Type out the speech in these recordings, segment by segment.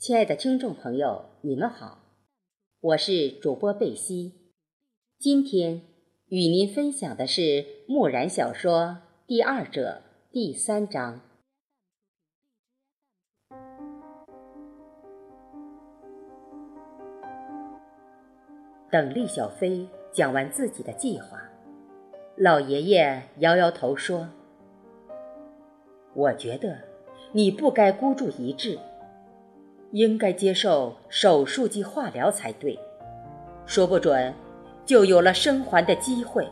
亲爱的听众朋友，你们好，我是主播贝西。今天与您分享的是《木然小说》第二者第三章。等厉小飞讲完自己的计划，老爷爷摇摇头说：“我觉得你不该孤注一掷。”应该接受手术及化疗才对，说不准就有了生还的机会。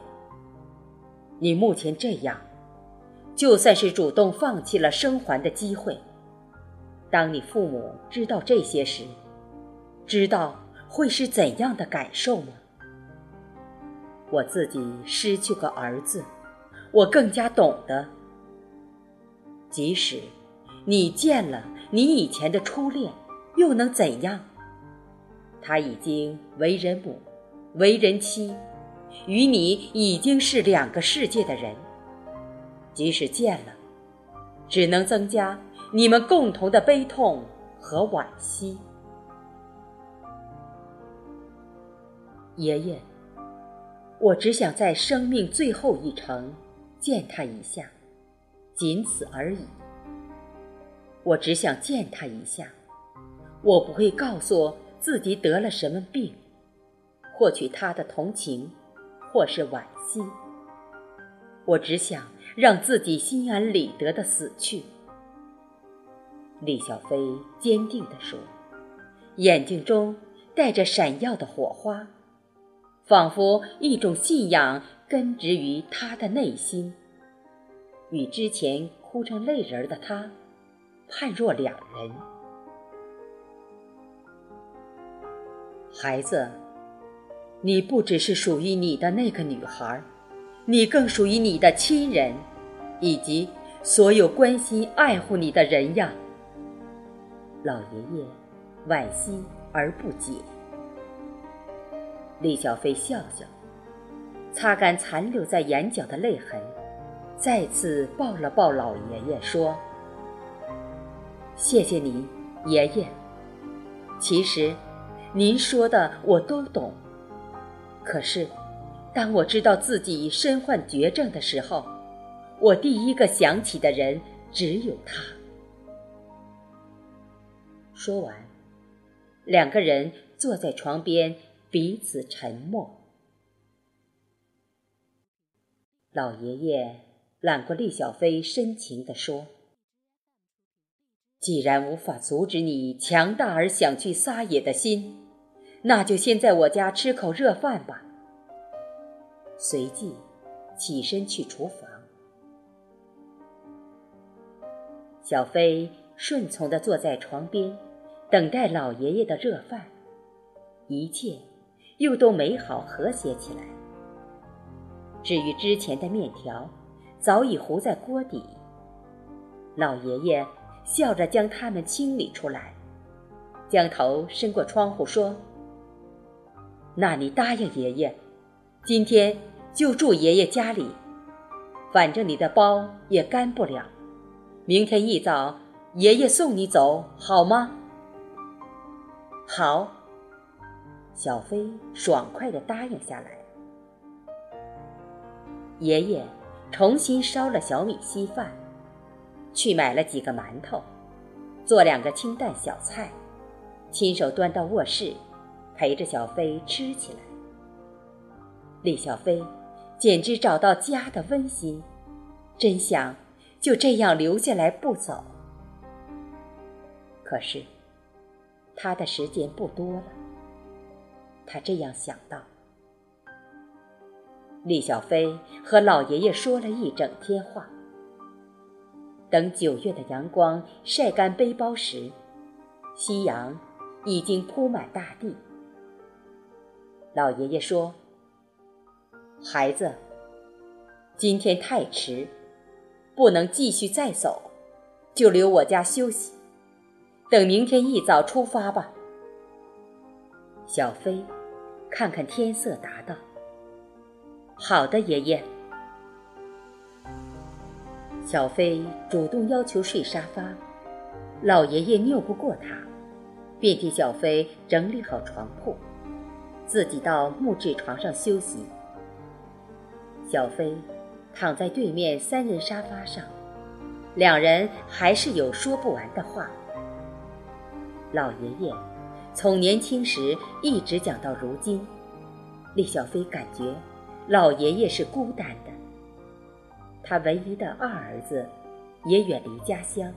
你目前这样，就算是主动放弃了生还的机会。当你父母知道这些时，知道会是怎样的感受吗？我自己失去个儿子，我更加懂得。即使你见了你以前的初恋。又能怎样？他已经为人母，为人妻，与你已经是两个世界的人。即使见了，只能增加你们共同的悲痛和惋惜。爷爷，我只想在生命最后一程见他一下，仅此而已。我只想见他一下。我不会告诉自己得了什么病，获取他的同情，或是惋惜。我只想让自己心安理得的死去。”李小飞坚定地说，眼睛中带着闪耀的火花，仿佛一种信仰根植于他的内心，与之前哭成泪人的他判若两人。孩子，你不只是属于你的那个女孩，你更属于你的亲人，以及所有关心爱护你的人呀。老爷爷惋惜而不解。李小飞笑笑，擦干残留在眼角的泪痕，再次抱了抱老爷爷，说：“谢谢你，爷爷。其实……”您说的我都懂，可是，当我知道自己身患绝症的时候，我第一个想起的人只有他。说完，两个人坐在床边，彼此沉默。老爷爷揽过厉小飞，深情地说。既然无法阻止你强大而想去撒野的心，那就先在我家吃口热饭吧。随即起身去厨房。小飞顺从地坐在床边，等待老爷爷的热饭，一切又都美好和谐起来。至于之前的面条，早已糊在锅底。老爷爷。笑着将它们清理出来，将头伸过窗户说：“那你答应爷爷，今天就住爷爷家里，反正你的包也干不了。明天一早，爷爷送你走，好吗？”“好。”小飞爽快地答应下来。爷爷重新烧了小米稀饭。去买了几个馒头，做两个清淡小菜，亲手端到卧室，陪着小飞吃起来。李小飞简直找到家的温馨，真想就这样留下来不走。可是，他的时间不多了。他这样想到。李小飞和老爷爷说了一整天话。等九月的阳光晒干背包时，夕阳已经铺满大地。老爷爷说：“孩子，今天太迟，不能继续再走，就留我家休息。等明天一早出发吧。”小飞看看天色，答道：“好的，爷爷。”小飞主动要求睡沙发，老爷爷拗不过他，便替小飞整理好床铺，自己到木质床上休息。小飞躺在对面三人沙发上，两人还是有说不完的话。老爷爷从年轻时一直讲到如今，李小飞感觉老爷爷是孤单的。他唯一的二儿子也远离家乡，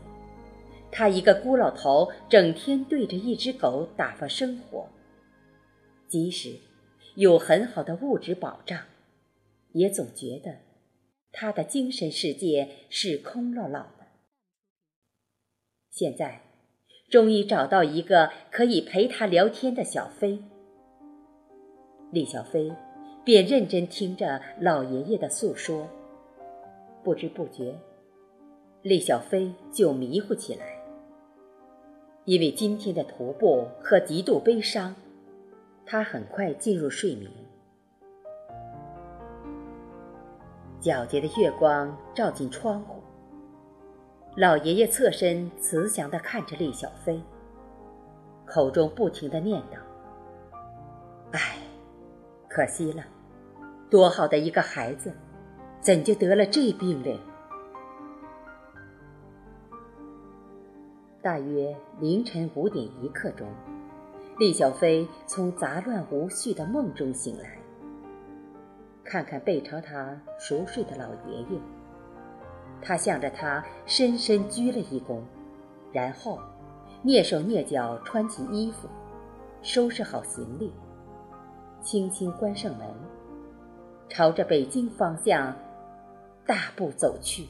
他一个孤老头整天对着一只狗打发生活。即使有很好的物质保障，也总觉得他的精神世界是空落落的。现在终于找到一个可以陪他聊天的小飞，李小飞便认真听着老爷爷的诉说。不知不觉，厉小飞就迷糊起来。因为今天的徒步和极度悲伤，他很快进入睡眠。皎洁的月光照进窗户，老爷爷侧身慈祥地看着厉小飞，口中不停地念叨：“唉，可惜了，多好的一个孩子！”怎就得了这病嘞？大约凌晨五点一刻钟，厉小飞从杂乱无序的梦中醒来，看看背朝他熟睡的老爷爷，他向着他深深鞠了一躬，然后蹑手蹑脚穿起衣服，收拾好行李，轻轻关上门，朝着北京方向。大步走去。